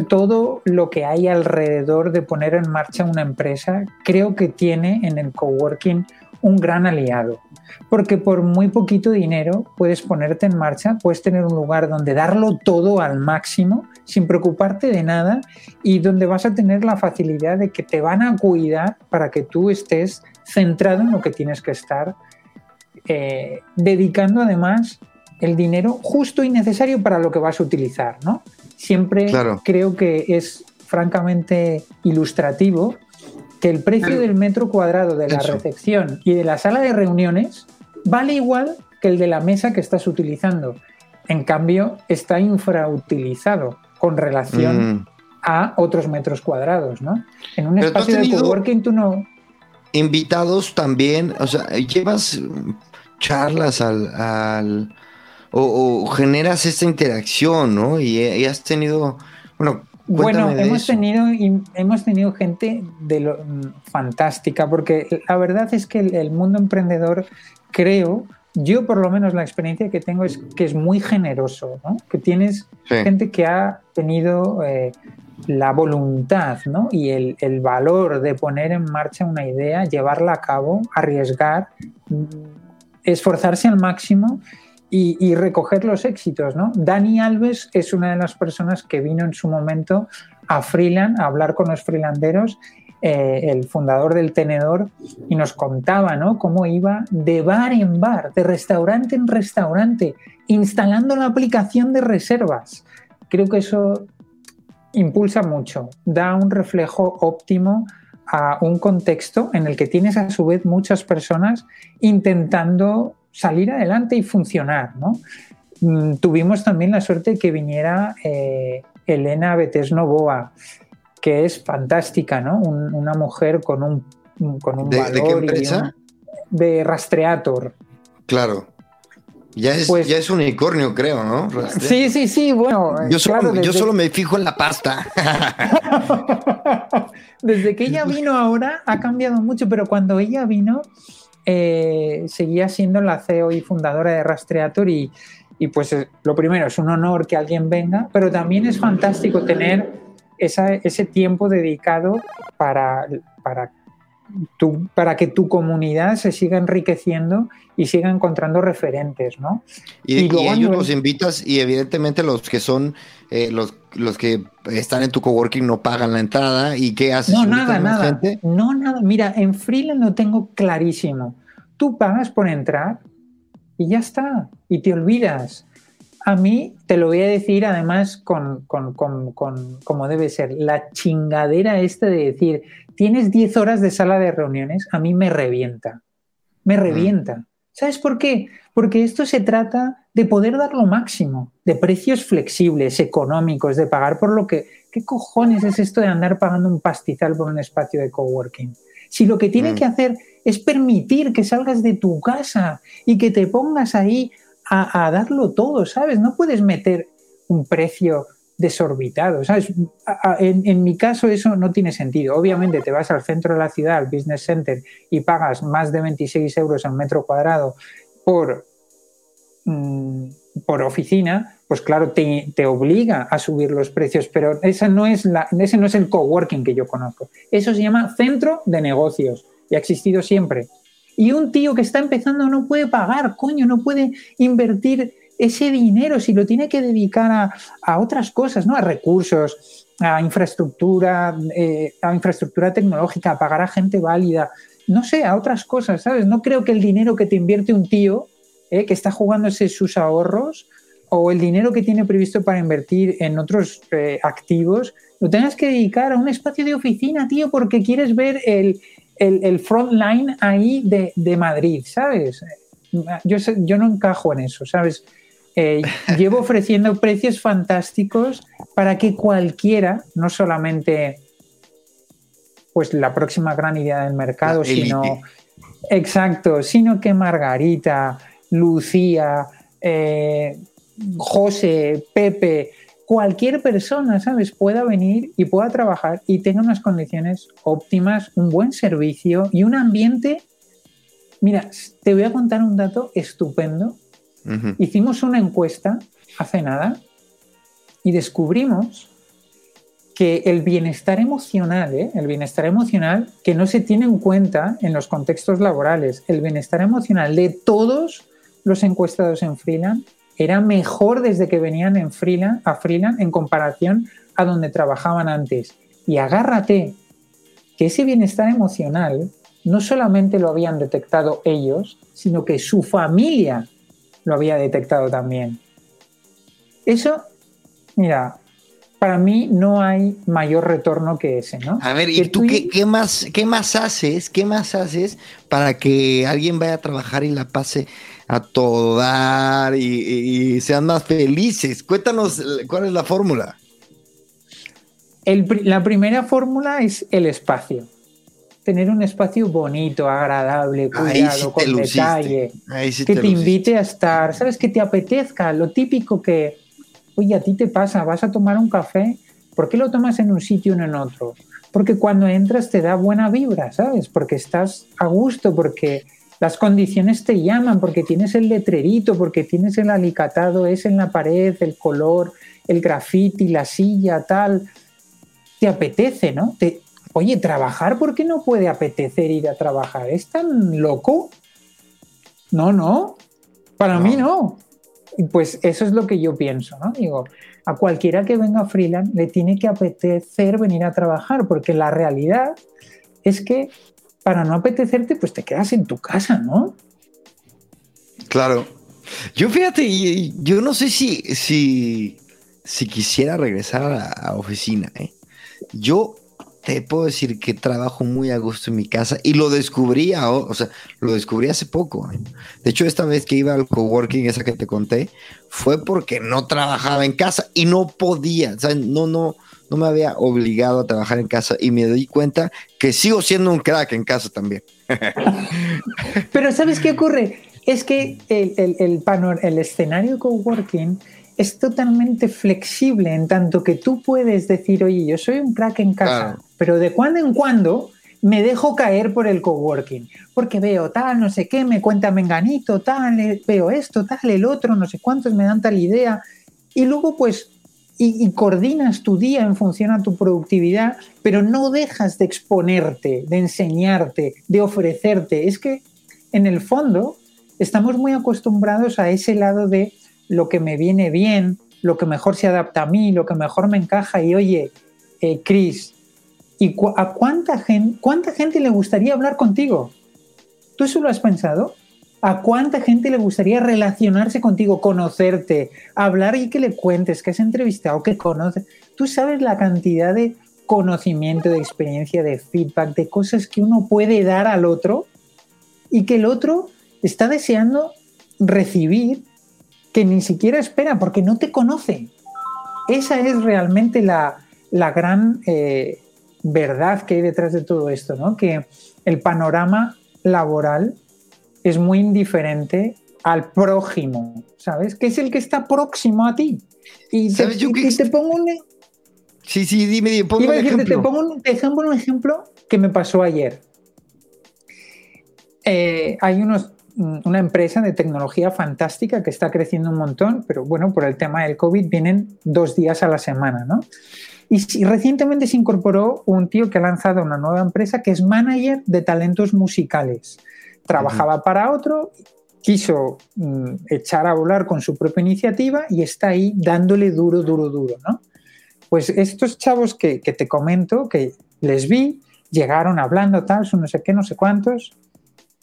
todo lo que hay alrededor de poner en marcha una empresa, creo que tiene en el coworking un gran aliado. Porque por muy poquito dinero puedes ponerte en marcha, puedes tener un lugar donde darlo todo al máximo sin preocuparte de nada y donde vas a tener la facilidad de que te van a cuidar para que tú estés centrado en lo que tienes que estar, eh, dedicando además el dinero justo y necesario para lo que vas a utilizar, ¿no? Siempre creo que es francamente ilustrativo que el precio del metro cuadrado de la recepción y de la sala de reuniones vale igual que el de la mesa que estás utilizando. En cambio, está infrautilizado con relación mm. a otros metros cuadrados, ¿no? En un espacio de coworking tú no... Invitados también, o sea, llevas charlas al... o, generas esta interacción, ¿no? Y, has tenido... Bueno, bueno, hemos tenido, hemos tenido gente de lo, fantástica, porque la verdad es que el mundo emprendedor, creo, yo por lo menos la experiencia que tengo es que es muy generoso, ¿no? que tienes gente que ha tenido eh, la voluntad ¿no? y el, el, valor de poner en marcha una idea, llevarla a cabo, arriesgar, mm, esforzarse al máximo y, recoger los éxitos. ¿no? Dani Alves es una de las personas que vino en su momento a Freeland a hablar con los freelanderos eh, el fundador del tenedor, y nos contaba ¿no? cómo iba de bar en bar, de restaurante en restaurante, instalando la aplicación de reservas. Creo que eso impulsa mucho, da un reflejo óptimo a un contexto en el que tienes a su vez muchas personas intentando salir adelante y funcionar. Mm, tuvimos también la suerte de que viniera eh, Elena Betesno Boa, que es fantástica, ¿no? una mujer con un, con un ¿De, valor ¿de qué empresa? de Rastreator. Claro. Ya es, pues ya es unicornio, creo, ¿no? Sí, sí, sí, bueno. Yo, solo, yo solo me fijo en la pasta. (laughs) desde que ella vino ahora ha cambiado mucho, pero cuando ella vino eh, seguía siendo la CEO y fundadora de Rastreator y, pues eh, lo primero es un honor que alguien venga, pero también es fantástico tener ese tiempo dedicado para, para, para que tu comunidad se siga enriqueciendo y siga encontrando referentes, ¿no? Y, ellos los invitas y evidentemente los que son eh, los, los que están en tu coworking no pagan la entrada y qué haces. No, nada, nada. No, nada. Mira, en Freeland lo tengo clarísimo. Tú pagas por entrar y ya está. Y te olvidas a mí, te lo voy a decir además con, como debe ser, la chingadera esta de decir, tienes 10 horas de sala de reuniones, a mí me revienta, me revienta. ¿Sabes por qué? Porque esto se trata de poder dar lo máximo, de precios flexibles, económicos, de pagar por lo que... ¿Qué cojones es esto de andar pagando un pastizal por un espacio de coworking? Si lo que tiene mm. que hacer es permitir que salgas de tu casa y que te pongas ahí a, darlo todo, ¿sabes? No puedes meter un precio desorbitado, ¿sabes? en, mi caso eso no tiene sentido. Obviamente te vas al centro de la ciudad, al business center, y pagas más de 26 euros al metro cuadrado por, mm, por oficina, pues claro, te, te, obliga a subir los precios, pero esa no es la, ese no es el coworking que yo conozco. Eso se llama centro de negocios y ha existido siempre. Y un tío que está empezando no puede pagar, coño, no puede invertir ese dinero si lo tiene que dedicar a, otras cosas, ¿no? A recursos, a infraestructura, eh, a infraestructura tecnológica, a pagar a gente válida, no sé, a otras cosas, ¿sabes? No creo que el dinero que te invierte un tío eh, que está jugándose sus ahorros o el dinero que tiene previsto para invertir en otros eh, activos, lo tengas que dedicar a un espacio de oficina, tío, porque quieres ver el, el, front line ahí de, Madrid, ¿sabes? Yo, yo no encajo en eso, ¿sabes? Eh, llevo ofreciendo precios fantásticos para que cualquiera, no solamente pues la próxima gran idea del mercado, sino exacto, sino que Margarita, Lucía, eh, José, Pepe, cualquier persona, ¿sabes?, pueda venir y pueda trabajar y tenga unas condiciones óptimas, un buen servicio y un ambiente. Mira, te voy a contar un dato estupendo. Hicimos una encuesta hace nada y descubrimos que el bienestar emocional, ¿eh? el bienestar emocional que no se tiene en cuenta en los contextos laborales, el bienestar emocional de todos los encuestados en freelance era mejor desde que venían en a freelance en comparación a donde trabajaban antes. Y agárrate, que ese bienestar emocional no solamente lo habían detectado ellos, sino que su familia lo había detectado también. Eso, mira, para mí no hay mayor retorno que ese, ¿no? A ver, ¿y tú, qué, más, qué más haces? ¿Qué más haces para que alguien vaya a trabajar y la pase a todo dar y, sean más felices? Cuéntanos cuál es la fórmula. la primera fórmula es el espacio tener un espacio bonito, agradable, cuidado, con detalle, que te, invite a estar, ¿sabes? Que te apetezca, lo típico que, oye, a ti te pasa, vas a tomar un café, ¿por qué lo tomas en un sitio y no en otro? Porque cuando entras te da buena vibra, ¿sabes? Porque estás a gusto, porque las condiciones te llaman, porque tienes el letrerito, porque tienes el alicatado, es en la pared, el color, el graffiti, la silla, tal. Te apetece, ¿no? Te, Oye, trabajar, ¿por qué no puede apetecer ir a trabajar? ¿Es tan loco? No, no, para mí no. Pues eso es lo que yo pienso, ¿no? Digo, a cualquiera que venga a freelance le tiene que apetecer venir a trabajar, porque la realidad es que para no apetecerte, pues te quedas en tu casa, ¿no? Claro. Yo fíjate, yo no sé si, si, si quisiera regresar a la oficina, ¿eh? Yo te puedo decir que trabajo muy a gusto en mi casa y lo descubrí, o sea, lo descubrí hace poco. ¿eh? De hecho, esta vez que iba al coworking, esa que te conté, fue porque no trabajaba en casa y no podía, o sea, no, no, no me había obligado a trabajar en casa y me di cuenta que sigo siendo un crack en casa también. (laughs) Pero ¿sabes qué ocurre? Es que el, el, el, el escenario coworking es totalmente flexible en tanto que tú puedes decir, oye, yo soy un crack en casa, pero de cuando en cuando me dejo caer por el coworking, porque veo tal, no sé qué, me cuenta menganito, tal, eh, veo esto, tal, el otro, no sé cuántos me dan tal idea, y luego pues, y, y coordinas tu día en función a tu productividad, pero no dejas de exponerte, de enseñarte, de ofrecerte. Es que en el fondo estamos muy acostumbrados a ese lado de lo que me viene bien, lo que mejor se adapta a mí, lo que mejor me encaja. Y oye, eh, Chris, ¿y a cuánta gente, cuánta gente le gustaría hablar contigo? ¿Tú eso lo has pensado? ¿A cuánta gente le gustaría relacionarse contigo, conocerte, hablar y que le cuentes, que has entrevistado, que conoces? Tú sabes la cantidad de conocimiento, de experiencia, de feedback, de cosas que uno puede dar al otro y que el otro está deseando recibir que ni siquiera espera porque no te conoce. Esa es realmente la, gran eh, verdad que hay detrás de todo esto, ¿no? Que el panorama laboral es muy indiferente al prójimo, ¿sabes? Que es el que está próximo a ti. Y te, pongo un... E- sí, sí, dime, pongo un ejemplo. Te pongo un ejemplo, un ejemplo que me pasó ayer. Eh, hay unos una empresa de tecnología fantástica que está creciendo un montón, pero bueno, por el tema del COVID vienen dos días a la semana, ¿no? Y, recientemente se incorporó un tío que ha lanzado una nueva empresa que es manager de talentos musicales. Trabajaba para otro, quiso mm, echar a volar con su propia iniciativa y está ahí dándole duro, duro, duro, ¿no? Pues estos chavos que, que te comento, que les vi, llegaron hablando tal, no sé qué, no sé cuántos,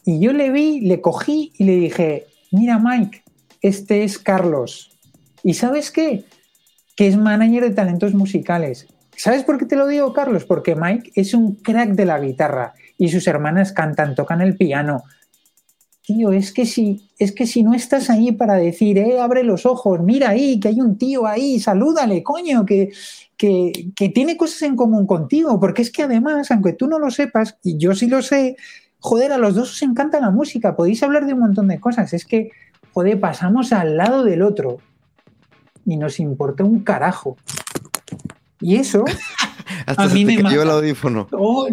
y yo le vi, le cogí y le dije, mira Mike, este es Carlos. ¿Y sabes qué? Que es manager de talentos musicales. ¿Sabes por qué te lo digo, Carlos? Porque Mike es un crack de la guitarra y sus hermanas cantan, tocan el piano. Tío, es que si, es que si no estás ahí para decir, eh, abre los ojos, mira ahí, que hay un tío ahí, salúdale, coño, que, que, que tiene cosas en común contigo, porque es que además, aunque tú no lo sepas, y yo sí lo sé, joder, a los dos os encanta la música, podéis hablar de un montón de cosas, es que, joder, pasamos al lado del otro y nos importa un carajo. Y eso (laughs) a mí me mata. el audífono. Oh,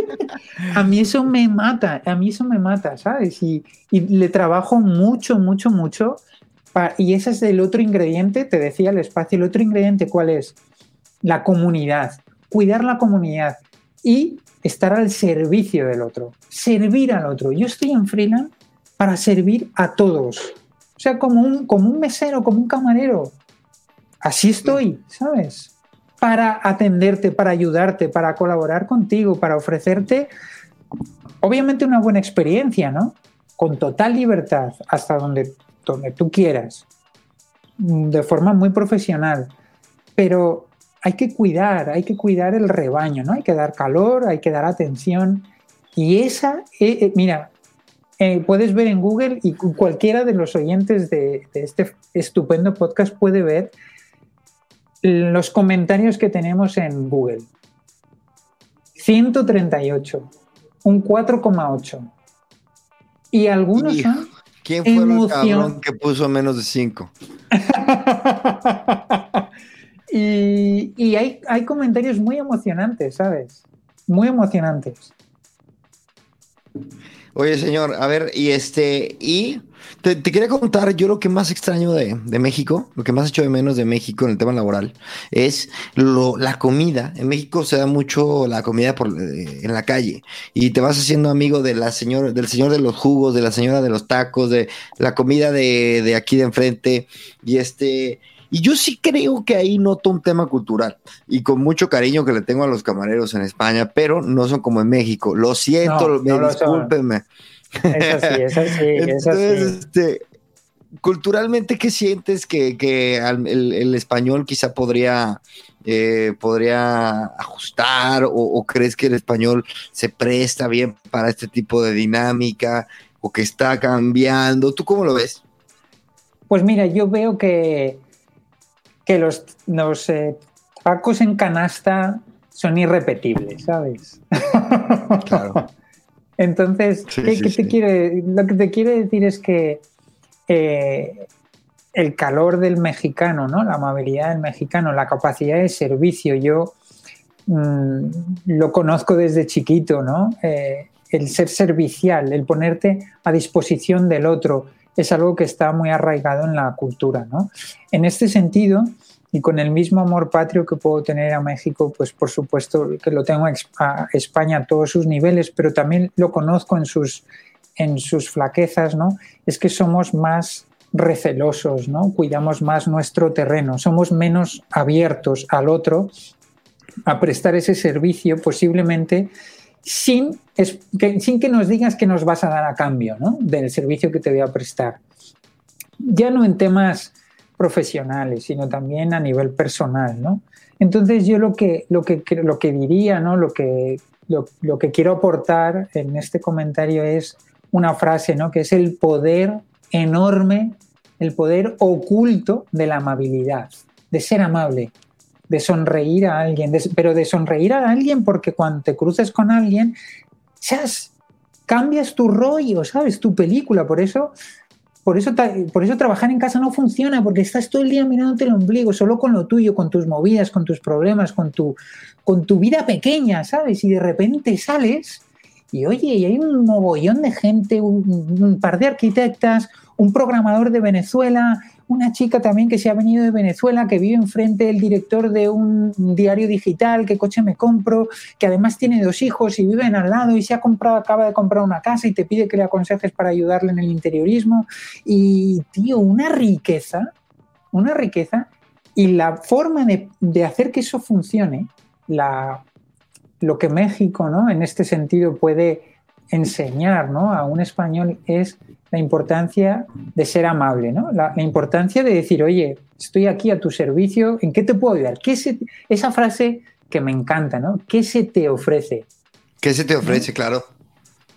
(laughs) a mí eso me mata, a mí eso me mata, ¿sabes? Y, le trabajo mucho, mucho, mucho. y ese es el otro ingrediente, te decía el espacio, el otro ingrediente, ¿cuál es? La comunidad, cuidar la comunidad. Y estar al servicio del otro, servir al otro. Yo estoy en freelance para servir a todos, O sea, como un, como un mesero, como un camarero. Así estoy, ¿sabes? Para atenderte, para ayudarte, para colaborar contigo, para ofrecerte, obviamente, una buena experiencia, ¿no? Con total libertad, hasta donde, donde tú quieras, de forma muy profesional. Pero hay que cuidar, hay que cuidar el rebaño, ¿no? Hay que dar calor, hay que dar atención. Y esa, eh, eh, mira, eh, puedes ver en Google y cualquiera de los oyentes de, este estupendo podcast puede ver los comentarios que tenemos en Google. 138, un 4,8. Y algunos son. ¿Quién fue el cabrón que puso menos de 5? (laughs) y, hay, hay comentarios muy emocionantes, ¿sabes? Muy emocionantes. Oye, señor, a ver, y este, y te, quería contar, yo lo que más extraño de, México, lo que más echo de menos de México en el tema laboral, es lo, la comida. En México se da mucho la comida por, eh, en la calle y te vas haciendo amigo de la señora, del señor de los jugos, de la señora de los tacos, de la comida de, de aquí de enfrente, y este, y yo sí creo que ahí noto un tema cultural y con mucho cariño que le tengo a los camareros en España, pero no son como en México. Lo siento, discúlpenme. Es así, es así, Entonces, Este, culturalmente, ¿qué sientes que, el, español quizá podría, eh, podría ajustar o, crees que el español se presta bien para este tipo de dinámica o que está cambiando? ¿Tú cómo lo ves? Pues mira, yo veo que que los, los eh, tacos en canasta son irrepetibles, ¿sabes? Claro. (laughs) Entonces, ¿qué, te quiere, lo que te quiere decir es que eh, el calor del mexicano, ¿no? la amabilidad del mexicano, la capacidad de servicio, yo mm, lo conozco desde chiquito, ¿no? Eh, el ser servicial, el ponerte a disposición del otro, es algo que está muy arraigado en la cultura. ¿no? En este sentido, y con el mismo amor patrio que puedo tener a México, pues por supuesto que lo tengo a España a todos sus niveles, pero también lo conozco en sus, en sus flaquezas, ¿no? Es que somos más recelosos, ¿no? Cuidamos más nuestro terreno, somos menos abiertos al otro a prestar ese servicio posiblemente sin que, nos digas que nos vas a dar a cambio del servicio que te voy a prestar. Ya no en temas profesionales, sino también a nivel personal. ¿no? Entonces yo lo que, lo que, lo que diría, lo, que, lo que quiero aportar en este comentario es una frase, ¿no? que es el poder enorme, el poder oculto de la amabilidad, de ser amable de sonreír a alguien, pero de sonreír a alguien porque cuando te cruces con alguien, seas, cambias tu rollo, ¿sabes? Tu película. Por eso, por eso, por eso trabajar en casa no funciona, porque estás todo el día mirándote el ombligo, solo con lo tuyo, con tus movidas, con tus problemas, con tu, con tu vida pequeña, ¿sabes? Y de repente sales y oye, y hay un mogollón de gente, un par de arquitectas, un programador de Venezuela, una chica también que se ha venido de Venezuela, que vive enfrente del director de un diario digital, qué coche me compro, que además tiene dos hijos y viven al lado y se ha comprado, acaba de comprar una casa y te pide que le aconsejes para ayudarle en el interiorismo. Y, tío, una riqueza, una riqueza. Y la forma de, hacer que eso funcione, la, lo que México, ¿no? En este sentido puede enseñar ¿no? a un español es la importancia de ser amable, ¿no? La, importancia de decir, oye, estoy aquí a tu servicio, ¿en qué te puedo ayudar? ¿Qué esa frase que me encanta, ¿no? ¿Qué se te ofrece? ¿Qué se te ofrece? Claro.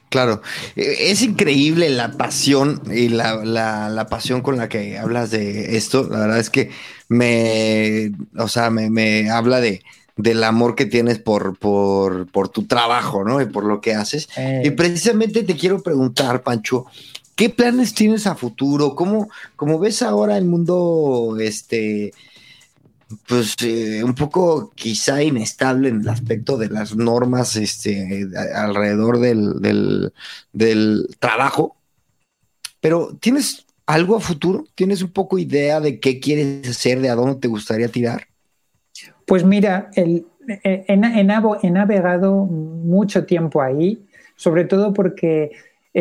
Claro, e, es increíble la pasión y la, pasión con la que hablas de esto. La verdad es que me, o sea, me habla de, del amor que tienes por, por, por, tu trabajo, ¿no? Y por lo que haces. Y precisamente te quiero preguntar, Pancho, ¿qué planes tienes a futuro? ¿Cómo, cómo ves ahora el mundo, este, pues eh, un poco quizá inestable en el aspecto de las normas, este, alrededor del, del, trabajo? Pero ¿tienes algo a futuro? ¿Tienes un poco idea de qué quieres hacer, de a dónde te gustaría tirar? Pues mira, el, he, navegado mucho tiempo ahí, sobre todo porque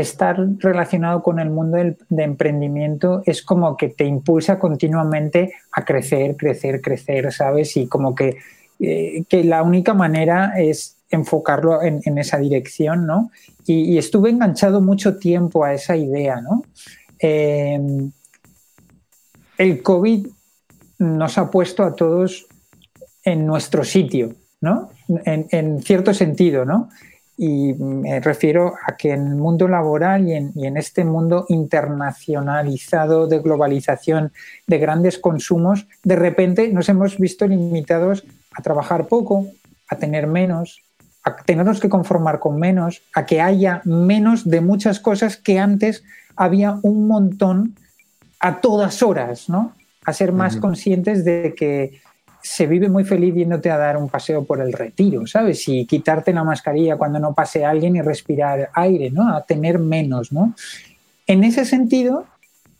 estar relacionado con el mundo del, de emprendimiento es como que te impulsa continuamente a crecer, crecer, crecer, ¿sabes? Y como que, eh, que la única manera es enfocarlo en, esa dirección, ¿no? Y, estuve enganchado mucho tiempo a esa idea, ¿no? Em, el COVID nos ha puesto a todos en nuestro sitio, ¿no? En, en cierto sentido, ¿no? Y me refiero a que en el mundo laboral y en, este mundo internacionalizado de globalización de grandes consumos, de repente nos hemos visto limitados a trabajar poco, a tener menos, a tenernos que conformar con menos, a que haya menos de muchas cosas que antes había un montón a todas horas, ¿no? A ser más conscientes de que se vive muy feliz yéndote a dar un paseo por el retiro, ¿sabes? Y quitarte la mascarilla cuando no pase alguien y respirar aire, ¿no? A tener menos, ¿no? En ese sentido,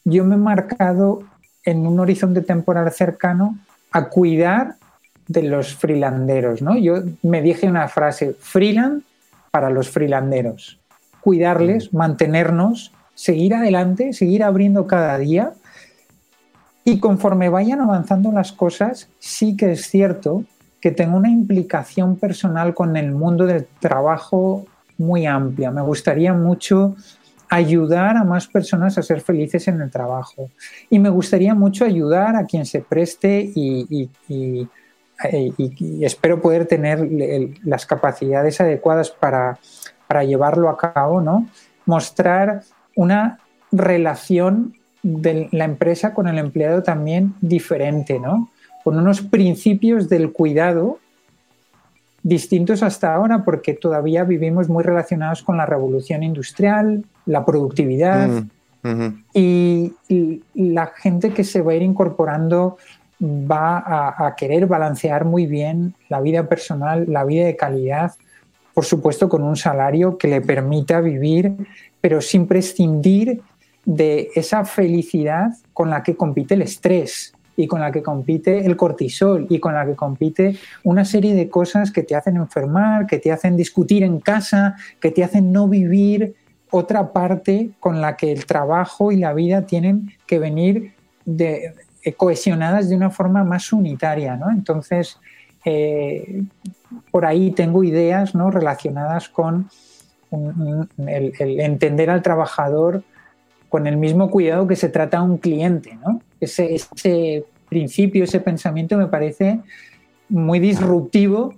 yo me he marcado en un horizonte temporal cercano a cuidar de los freelanderos, ¿no? Yo me dije una frase, freeland para los freelanderos, cuidarles, mantenernos, seguir adelante, seguir abriendo cada día y conforme vayan avanzando las cosas, sí que es cierto que tengo una implicación personal con el mundo del trabajo muy amplia. Me gustaría mucho ayudar a más personas a ser felices en el trabajo. Y me gustaría mucho ayudar a quien se preste y, espero poder tener las capacidades adecuadas para, para llevarlo a cabo, ¿no? Mostrar una relación de la empresa con el empleado también diferente, ¿no? Con unos principios del cuidado distintos hasta ahora porque todavía vivimos muy relacionados con la revolución industrial, la productividad mm, y, la gente que se va a ir incorporando va a, querer balancear muy bien la vida personal, la vida de calidad, por supuesto con un salario que le permita vivir, pero sin prescindir de esa felicidad con la que compite el estrés y con la que compite el cortisol y con la que compite una serie de cosas que te hacen enfermar, que te hacen discutir en casa, que te hacen no vivir otra parte con la que el trabajo y la vida tienen que venir de, eh, cohesionadas de una forma más unitaria. ¿no? Entonces, eh, por ahí tengo ideas ¿no? relacionadas con el entender al trabajador con el mismo cuidado que se trata a un cliente. ¿no? Ese, principio, ese pensamiento me parece muy disruptivo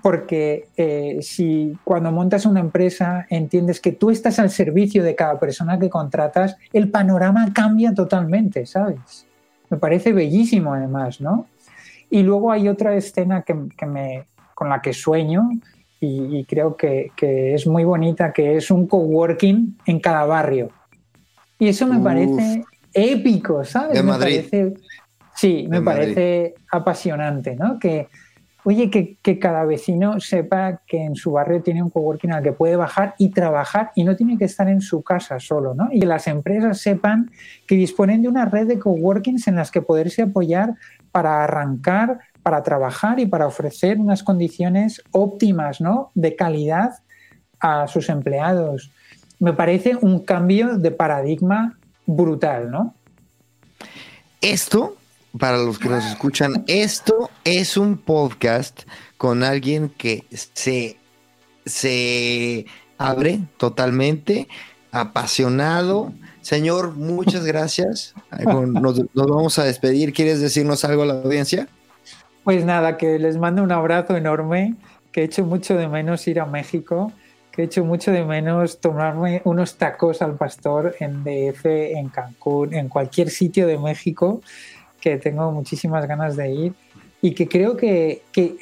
porque eh, si cuando montas una empresa entiendes que tú estás al servicio de cada persona que contratas, el panorama cambia totalmente, ¿sabes? Me parece bellísimo además, ¿no? Y luego hay otra escena que, me, con la que sueño y, creo que, que, es muy bonita, que es un coworking en cada barrio. Y eso me parece épico, ¿sabes? me parece, sí, me parece apasionante, ¿no? Que, oye, que, que, cada vecino sepa que en su barrio tiene un coworking al que puede bajar y trabajar y no tiene que estar en su casa solo, ¿no? Y que las empresas sepan que disponen de una red de coworkings en las que poderse apoyar para arrancar, para trabajar y para ofrecer unas condiciones óptimas, ¿no? De calidad a sus empleados me parece un cambio de paradigma brutal, ¿no? Esto, para los que nos escuchan, esto es un podcast con alguien que se, se abre totalmente, apasionado. Señor, muchas gracias. Nos, nos, vamos a despedir. ¿Quieres decirnos algo a la audiencia? Pues nada, que les mando un abrazo enorme, que he hecho mucho de menos ir a México que he hecho mucho de menos tomarme unos tacos al pastor en DF, en Cancún, en cualquier sitio de México, que tengo muchísimas ganas de ir y que creo que, que,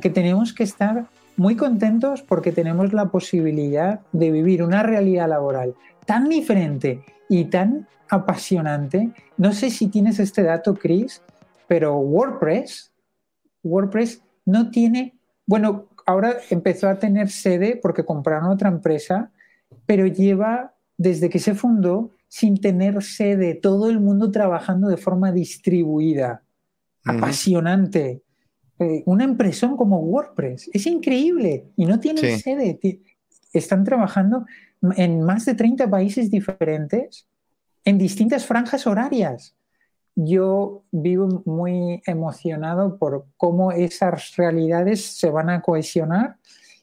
que tenemos que estar muy contentos porque tenemos la posibilidad de vivir una realidad laboral tan diferente y tan apasionante. No sé si tienes este dato, Chris, pero WordPress, WordPress no tiene, bueno, ahora empezó a tener sede porque compraron otra empresa, pero lleva desde que se fundó sin tener sede, todo el mundo trabajando de forma distribuida, apasionante. Eh, una empresa como WordPress, es increíble y no tienen sede, están trabajando en más de 30 países diferentes, en distintas franjas horarias. Yo vivo muy emocionado por cómo esas realidades se van a cohesionar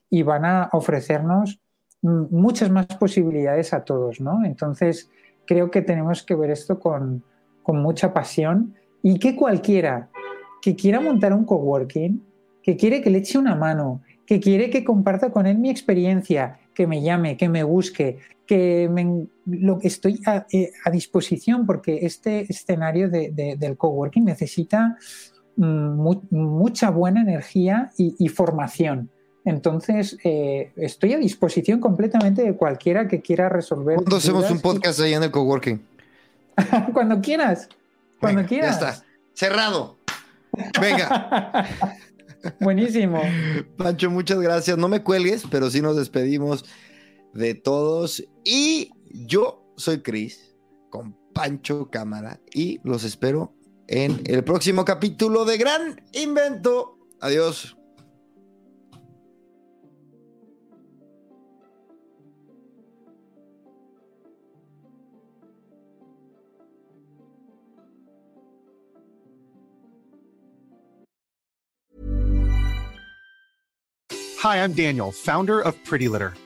y van a ofrecernos muchas más posibilidades a todos, ¿no? Entonces, creo que tenemos que ver esto con, con mucha pasión y que cualquiera que quiera montar un coworking, que quiere que le eche una mano, que quiere que comparta con él mi experiencia, que me llame, que me busque, que me, lo, estoy a, eh, a, disposición porque este escenario de, de, del coworking necesita mm, mucha buena energía y, y formación. Entonces, eh, estoy a disposición completamente de cualquiera que quiera resolver. ¿Cuándo hacemos un podcast ahí en el coworking? (laughs) Cuando quieras. Cuando Venga, quieras. Ya está. Cerrado. Venga. (laughs) Buenísimo. Pancho, muchas gracias. No me cuelgues, pero sí nos despedimos de todos. Y yo soy Cris, con Pancho Cámara, y los espero en el próximo capítulo de Gran Invento. Adiós. Hi, I'm Daniel, founder of Pretty Litter.